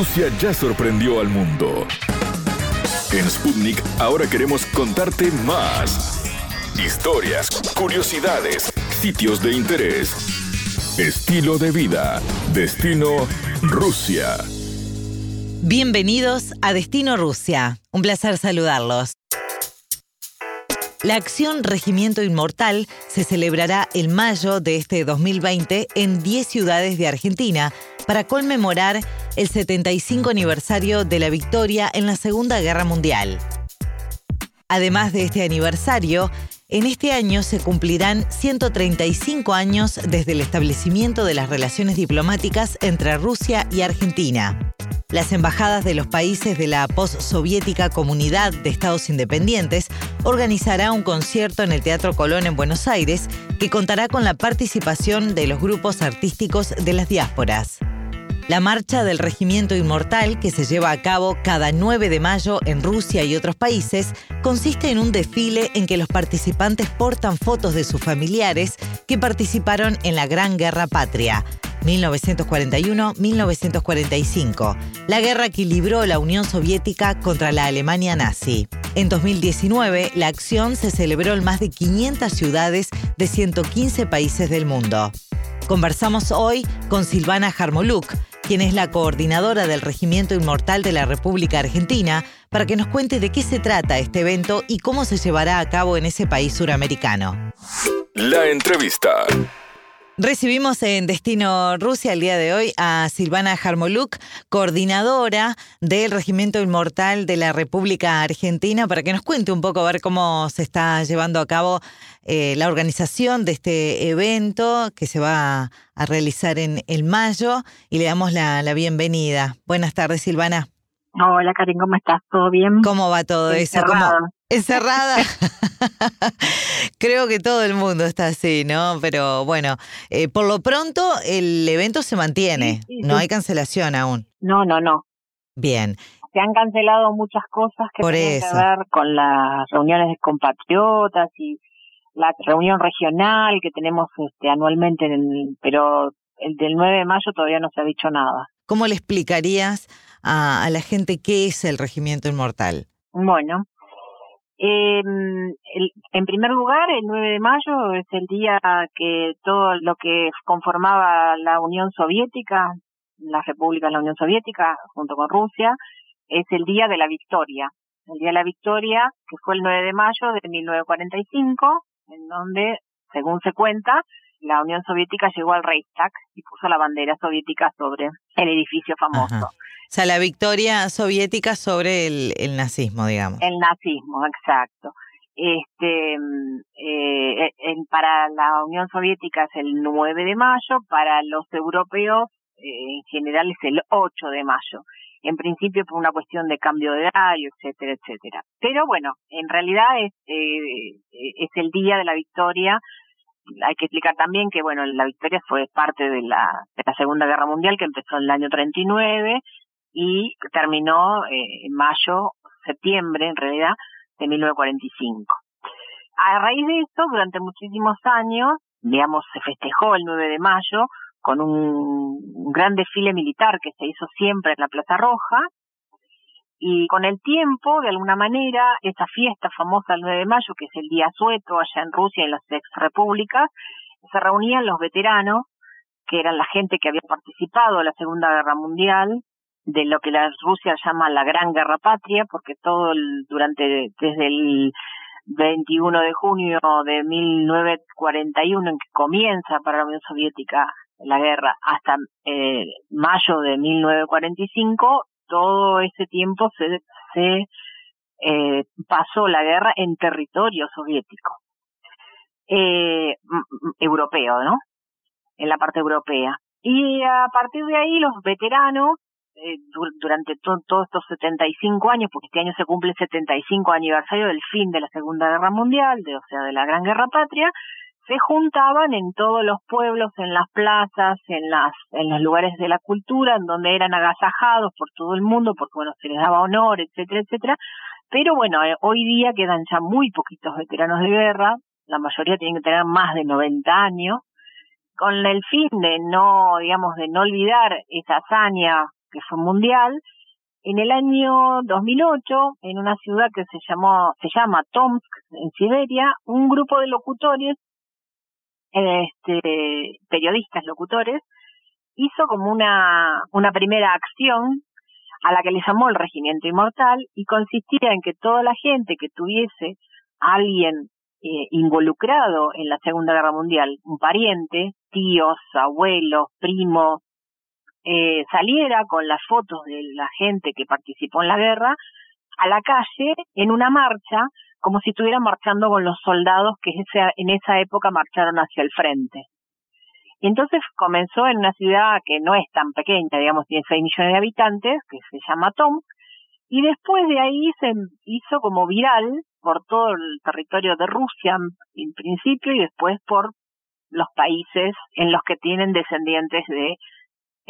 Rusia ya sorprendió al mundo. En Sputnik ahora queremos contarte más. Historias, curiosidades, sitios de interés, estilo de vida, destino Rusia. Bienvenidos a Destino Rusia. Un placer saludarlos. La acción Regimiento Inmortal se celebrará en mayo de este 2020 en 10 ciudades de Argentina para conmemorar el 75 aniversario de la victoria en la Segunda Guerra Mundial. Además de este aniversario, en este año se cumplirán 135 años desde el establecimiento de las relaciones diplomáticas entre Rusia y Argentina. Las embajadas de los países de la postsoviética Comunidad de Estados Independientes organizará un concierto en el Teatro Colón en Buenos Aires que contará con la participación de los grupos artísticos de las diásporas. La marcha del Regimiento Inmortal, que se lleva a cabo cada 9 de mayo en Rusia y otros países, consiste en un desfile en que los participantes portan fotos de sus familiares que participaron en la Gran Guerra Patria. 1941-1945, la guerra que libró la Unión Soviética contra la Alemania nazi. En 2019, la acción se celebró en más de 500 ciudades de 115 países del mundo. Conversamos hoy con Silvana Jarmoluk, quien es la coordinadora del Regimiento Inmortal de la República Argentina, para que nos cuente de qué se trata este evento y cómo se llevará a cabo en ese país suramericano. La entrevista. Recibimos en Destino Rusia el día de hoy a Silvana Jarmoluk, coordinadora del Regimiento Inmortal de la República Argentina, para que nos cuente un poco a ver cómo se está llevando a cabo eh, la organización de este evento que se va a realizar en el mayo y le damos la, la bienvenida. Buenas tardes, Silvana. Hola, Karin, ¿cómo estás? ¿Todo bien? ¿Cómo va todo eso? ¿Cómo? Encerrada. Creo que todo el mundo está así, ¿no? Pero bueno, eh, por lo pronto el evento se mantiene, no hay cancelación aún. No, no, no. Bien. Se han cancelado muchas cosas que tienen que ver con las reuniones de compatriotas y la reunión regional que tenemos este, anualmente, en pero el del 9 de mayo todavía no se ha dicho nada. ¿Cómo le explicarías a, a la gente qué es el Regimiento Inmortal? Bueno, eh, en primer lugar, el 9 de mayo es el día que todo lo que conformaba la Unión Soviética, las repúblicas de la Unión Soviética, junto con Rusia, es el día de la victoria. El día de la victoria, que fue el 9 de mayo de 1945, en donde, según se cuenta, la Unión Soviética llegó al Reichstag y puso la bandera soviética sobre el edificio famoso. O sea, la victoria soviética sobre el, el nazismo, digamos. El nazismo, exacto. Este, mm, eh, en, para la Unión Soviética es el 9 de mayo, para los europeos eh, en general es el 8 de mayo. En principio por una cuestión de cambio de horario, etcétera, etcétera. Pero bueno, en realidad es, eh, es el día de la victoria hay que explicar también que bueno la victoria fue parte de la, de la Segunda Guerra Mundial que empezó en el año 39 y terminó eh, en mayo, septiembre en realidad, de 1945. A raíz de esto, durante muchísimos años, digamos, se festejó el 9 de mayo con un gran desfile militar que se hizo siempre en la Plaza Roja, y con el tiempo, de alguna manera, esa fiesta famosa del 9 de mayo, que es el día sueto allá en Rusia, en las ex repúblicas, se reunían los veteranos, que eran la gente que había participado en la Segunda Guerra Mundial, de lo que la Rusia llama la Gran Guerra Patria, porque todo el, durante desde el 21 de junio de 1941 en que comienza para la Unión Soviética la guerra hasta eh, mayo de 1945 todo ese tiempo se, se eh, pasó la guerra en territorio soviético eh, europeo, ¿no? En la parte europea. Y a partir de ahí los veteranos eh, durante todos estos 75 años, porque este año se cumple el 75 aniversario del fin de la Segunda Guerra Mundial, de, o sea, de la Gran Guerra Patria, se juntaban en todos los pueblos, en las plazas, en las en los lugares de la cultura, en donde eran agasajados por todo el mundo, porque bueno, se les daba honor, etcétera, etcétera. Pero bueno, eh, hoy día quedan ya muy poquitos veteranos de guerra, la mayoría tienen que tener más de 90 años, con el fin de no, digamos, de no olvidar esa hazaña que fue mundial. En el año 2008, en una ciudad que se llamó, se llama Tomsk, en Siberia, un grupo de locutores, este, periodistas locutores, hizo como una, una primera acción a la que le llamó el regimiento inmortal y consistía en que toda la gente que tuviese a alguien eh, involucrado en la Segunda Guerra Mundial, un pariente, tíos, abuelos, primos, eh, saliera con las fotos de la gente que participó en la guerra a la calle en una marcha, como si estuvieran marchando con los soldados que en esa época marcharon hacia el frente. Entonces comenzó en una ciudad que no es tan pequeña, digamos, tiene 6 millones de habitantes, que se llama Tom, y después de ahí se hizo como viral por todo el territorio de Rusia en principio y después por los países en los que tienen descendientes de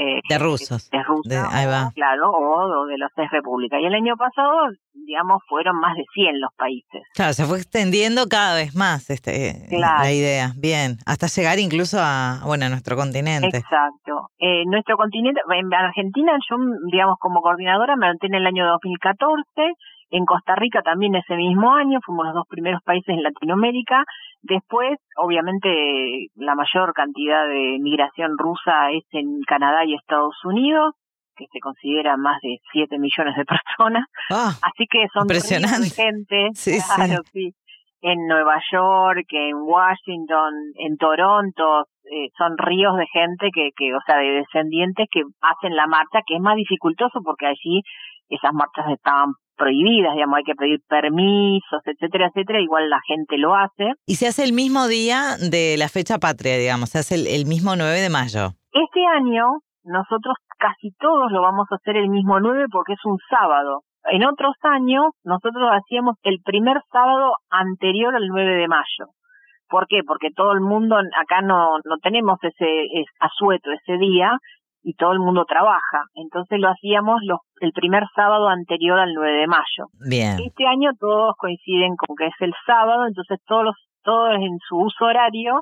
eh, de rusos. De, Rusia, claro, o, de las tres repúblicas. Y el año pasado, digamos, fueron más de 100 los países. Claro, se fue extendiendo cada vez más este, la idea. Bien, hasta llegar incluso a, bueno, a nuestro continente. Exacto. Eh, nuestro continente, en Argentina, yo, digamos, como coordinadora me mantuve en el año 2014 en Costa Rica también ese mismo año, fuimos los dos primeros países en Latinoamérica. Después, obviamente, la mayor cantidad de migración rusa es en Canadá y Estados Unidos, que se considera más de 7 millones de personas. Ah, Así que son impresionante. gente. claro, sí. En Nueva York, en Washington, en Toronto, eh, son ríos de gente que, que, o sea, de descendientes que hacen la marcha, que es más dificultoso porque allí esas marchas estaban prohibidas, digamos, hay que pedir permisos, etcétera, etcétera, igual la gente lo hace. Y se hace el mismo día de la fecha patria, digamos, se hace el, mismo 9 de mayo. Este año nosotros casi todos lo vamos a hacer el mismo 9 porque es un sábado. En otros años nosotros hacíamos el primer sábado anterior al 9 de mayo. ¿Por qué? Porque todo el mundo acá no, no tenemos ese, asueto ese día y todo el mundo trabaja. Entonces lo hacíamos los, el primer sábado anterior al 9 de mayo. Bien. Este año todos coinciden con que es el sábado, entonces todos los, todos en su uso horario.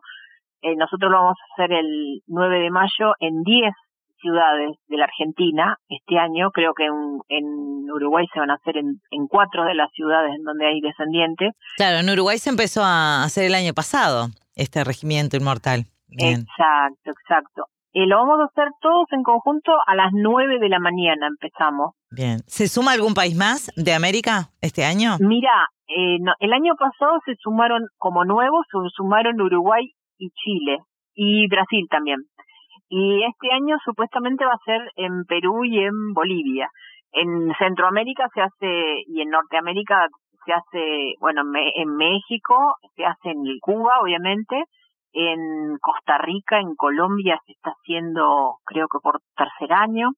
Eh, nosotros lo vamos a hacer el 9 de mayo en 10 ciudades de la Argentina este año. Creo que en, en Uruguay se van a hacer en, en cuatro de las ciudades en donde hay descendientes. Claro, en Uruguay se empezó a hacer el año pasado este regimiento inmortal. Exacto, exacto. Eh, lo vamos a hacer todos en conjunto a las 9 de la mañana, empezamos. Bien. ¿Se suma algún país más de América este año? Mira, eh, el año pasado se sumaron como nuevos, se sumaron Uruguay y Chile y Brasil también. Y este año supuestamente va a ser en Perú y en Bolivia. En Centroamérica se hace y en Norteamérica se hace, bueno, en México se hace en Cuba, obviamente, en Costa Rica, en Colombia se está haciendo, creo que por tercer año.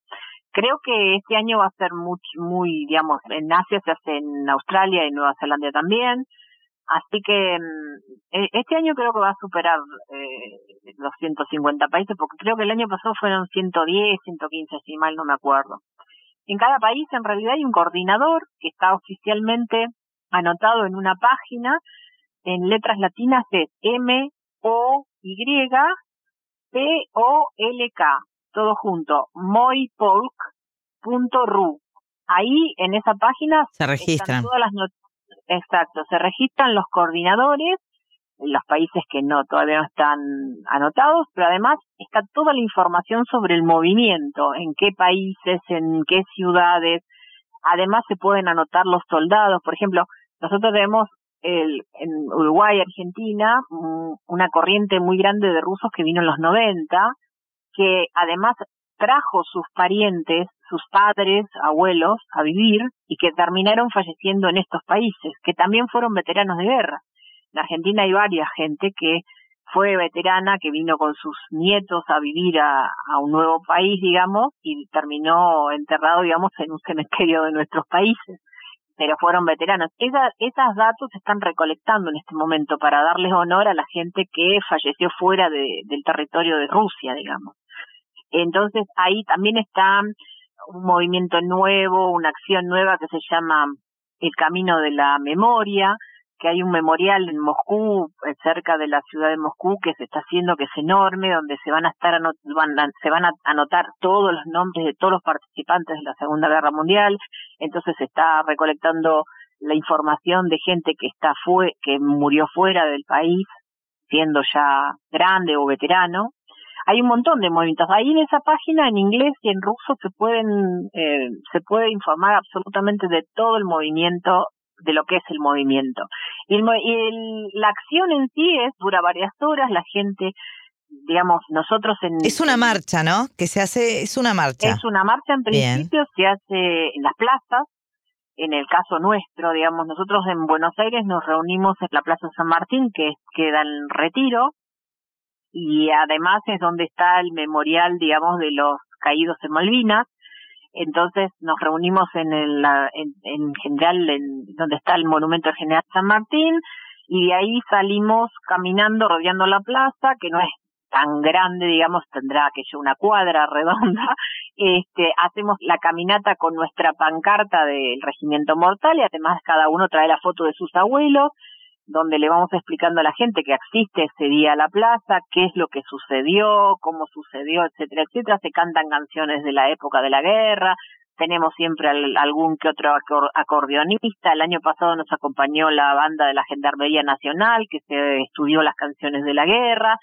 Creo que este año va a ser muy, muy, digamos, en Asia se hace en Australia y Nueva Zelanda también. Así que mm, e, este año creo que va a superar eh, los 150 países, porque creo que el año pasado fueron 110, 115, si mal no me acuerdo. En cada país en realidad hay un coordinador que está oficialmente anotado en una página. En letras latinas es M o Y P O L K, todo junto, moipolk.ru. Ahí en esa página se registran todas las exacto, se registran los coordinadores los países que no todavía no están anotados, pero además está toda la información sobre el movimiento, en qué países, en qué ciudades. Además se pueden anotar los soldados, por ejemplo, nosotros tenemos el, en Uruguay, Argentina, una corriente muy grande de rusos que vino en los 90, que además trajo sus parientes, sus padres, abuelos a vivir y que terminaron falleciendo en estos países, que también fueron veteranos de guerra. En Argentina hay varias gente que fue veterana, que vino con sus nietos a vivir a, a un nuevo país, digamos, y terminó enterrado, digamos, en un cementerio de nuestros países pero fueron veteranos. Esas, esos datos se están recolectando en este momento para darles honor a la gente que falleció fuera de, del territorio de Rusia, digamos. Entonces ahí también está un movimiento nuevo, una acción nueva que se llama el Camino de la Memoria, que hay un memorial en Moscú, eh, cerca de la ciudad de Moscú, que se está haciendo, que es enorme, donde se van a estar se van a anotar todos los nombres de todos los participantes de la Segunda Guerra Mundial. Entonces se está recolectando la información de gente que está fue que murió fuera del país, siendo ya grande o veterano. Hay un montón de movimientos. Ahí en esa página, en inglés y en ruso, se pueden eh, se puede informar absolutamente de todo el movimiento de lo que es el movimiento. Y, la acción en sí es dura varias horas, la gente digamos, nosotros en... Es una marcha, ¿no? Que se hace, es una marcha. Es una marcha en principio, se hace en las plazas, en el caso nuestro, digamos, nosotros en Buenos Aires nos reunimos en la Plaza San Martín, que queda en retiro, y además es donde está el memorial, digamos, de los caídos en Malvinas, entonces nos reunimos en, el, en, en general en donde está el monumento del general San Martín y de ahí salimos caminando rodeando la plaza que no es tan grande digamos tendrá que una cuadra redonda. Este hacemos la caminata con nuestra pancarta del regimiento mortal y además cada uno trae la foto de sus abuelos donde le vamos explicando a la gente que existe ese día a la plaza, qué es lo que sucedió, cómo sucedió, etcétera, etcétera. Se cantan canciones de la época de la guerra, tenemos siempre algún que otro acordeonista. El año pasado nos acompañó la banda de la Gendarmería Nacional, que se estudió las canciones de la guerra.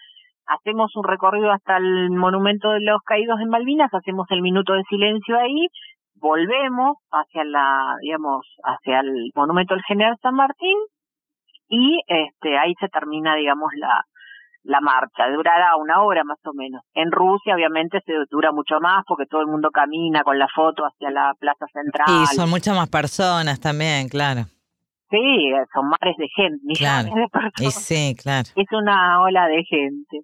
Hacemos un recorrido hasta el Monumento de los Caídos en Malvinas, hacemos el minuto de silencio ahí, volvemos hacia la, digamos, hacia el Monumento del General San Martín y este ahí se termina digamos la la marcha. Durará una hora más o menos. En Rusia obviamente se dura mucho más porque todo el mundo camina con la foto hacia la plaza central. Y son muchas más personas también claro. Sí son mares de gente millones de personas. y sí claro. Es una ola de gente.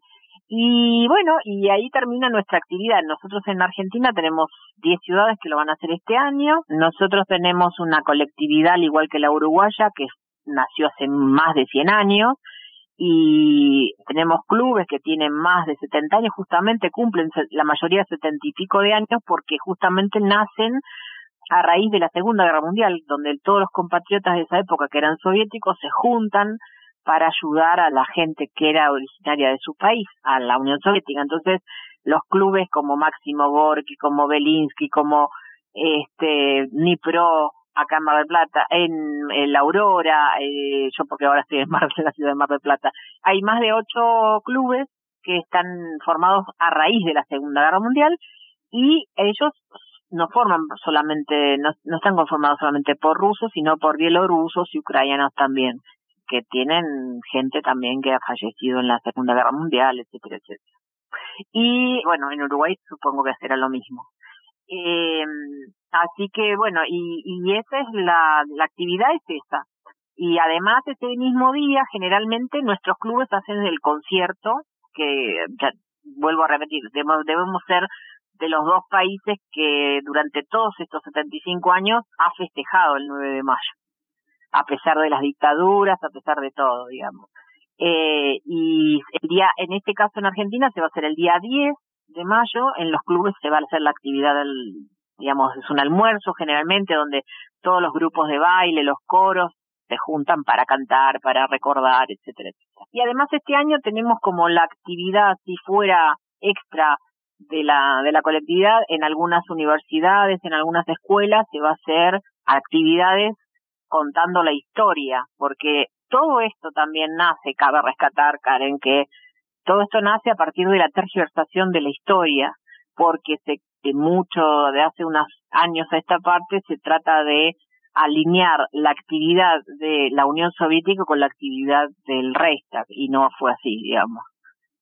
Y bueno, y ahí termina nuestra actividad. Nosotros en Argentina tenemos 10 ciudades que lo van a hacer este año. Nosotros tenemos una colectividad, al igual que la uruguaya, que nació hace más de 100 años y tenemos clubes que tienen más de 70 años, justamente cumplen la mayoría 70 y pico de años porque justamente nacen a raíz de la Segunda Guerra Mundial, donde todos los compatriotas de esa época que eran soviéticos se juntan para ayudar a la gente que era originaria de su país, a la Unión Soviética. Entonces, los clubes como Máximo Gorky, como Belinsky, como este Nipro, acá en Mar del Plata, en, La Aurora, eh, yo porque ahora estoy en, Mar, en la ciudad de Mar del Plata, hay más de ocho clubes que están formados a raíz de la Segunda Guerra Mundial y ellos no forman solamente, no, no están conformados solamente por rusos, sino por bielorrusos y ucranianos también, que tienen gente también que ha fallecido en la Segunda Guerra Mundial, etcétera, etcétera. Y bueno, en Uruguay supongo que será lo mismo. Eh, así que bueno, y, y esa es la, actividad es esa. Y además ese mismo día generalmente nuestros clubes hacen el concierto que ya vuelvo a repetir, debemos, debemos ser de los dos países que durante todos estos 75 años ha festejado el 9 de mayo, a pesar de las dictaduras, a pesar de todo, digamos. Eh, y el día, en este caso en Argentina se va a hacer el día 10 de mayo, en los clubes se va a hacer la actividad del, digamos, es un almuerzo generalmente donde todos los grupos de baile, los coros, se juntan para cantar, para recordar, etcétera, etcétera. Y además este año tenemos como la actividad, si fuera extra de la, de la colectividad, en algunas universidades, en algunas escuelas, se va a hacer actividades contando la historia, porque todo esto también nace, cabe rescatar, Karen, que todo esto nace a partir de la tergiversación de la historia, porque se, de mucho, de hace unos años a esta parte, se trata de alinear la actividad de la Unión Soviética con la actividad del Reichstag, y no fue así, digamos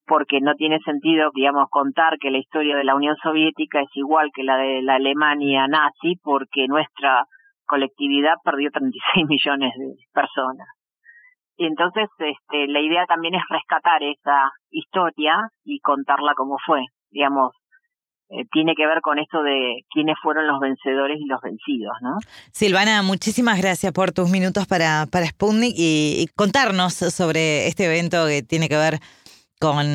porque no tiene sentido, digamos, contar que la historia de la Unión Soviética es igual que la de la Alemania nazi, porque nuestra colectividad perdió 36 millones de personas. Y entonces este, la idea también es rescatar esa historia y contarla como fue. Digamos, eh, tiene que ver con esto de quiénes fueron los vencedores y los vencidos, ¿no? Silvana, muchísimas gracias por tus minutos para, para Sputnik y, contarnos sobre este evento que tiene que ver con,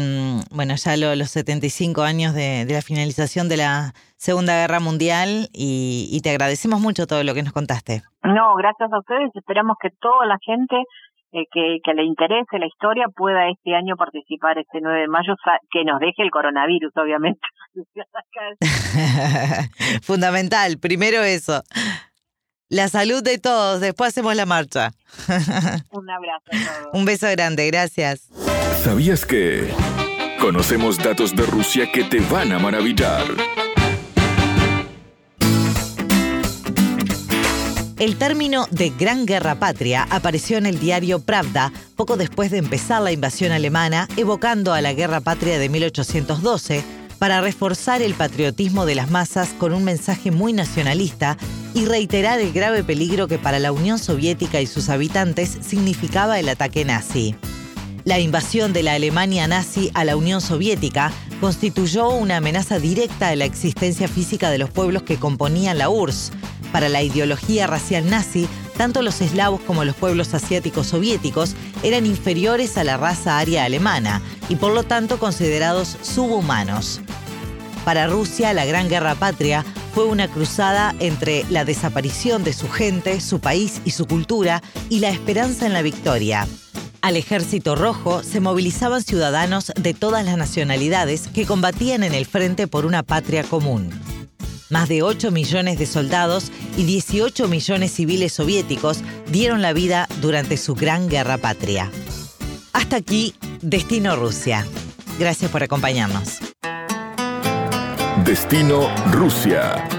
bueno, ya los 75 años de, la finalización de la Segunda Guerra Mundial y, y te agradecemos mucho todo lo que nos contaste. No, gracias a ustedes. Esperamos que toda la gente que, que le interese la historia pueda este año participar este 9 de mayo, que nos deje el coronavirus, obviamente. Fundamental, primero eso. La salud de todos, después hacemos la marcha. Un abrazo a todos. Un beso grande, gracias. ¿Sabías que conocemos datos de Rusia que te van a maravillar? El término de Gran Guerra Patria apareció en el diario Pravda poco después de empezar la invasión alemana, evocando a la Guerra Patria de 1812 para reforzar el patriotismo de las masas con un mensaje muy nacionalista y reiterar el grave peligro que para la Unión Soviética y sus habitantes significaba el ataque nazi. La invasión de la Alemania nazi a la Unión Soviética constituyó una amenaza directa a la existencia física de los pueblos que componían la URSS, para la ideología racial nazi, tanto los eslavos como los pueblos asiáticos soviéticos eran inferiores a la raza aria alemana y por lo tanto considerados subhumanos. Para Rusia, la Gran Guerra Patria fue una cruzada entre la desaparición de su gente, su país y su cultura y la esperanza en la victoria. Al ejército rojo se movilizaban ciudadanos de todas las nacionalidades que combatían en el frente por una patria común más de 8 millones de soldados y 18 millones civiles soviéticos dieron la vida durante su gran guerra patria. Hasta aquí, Destino Rusia. Gracias por acompañarnos. Destino Rusia.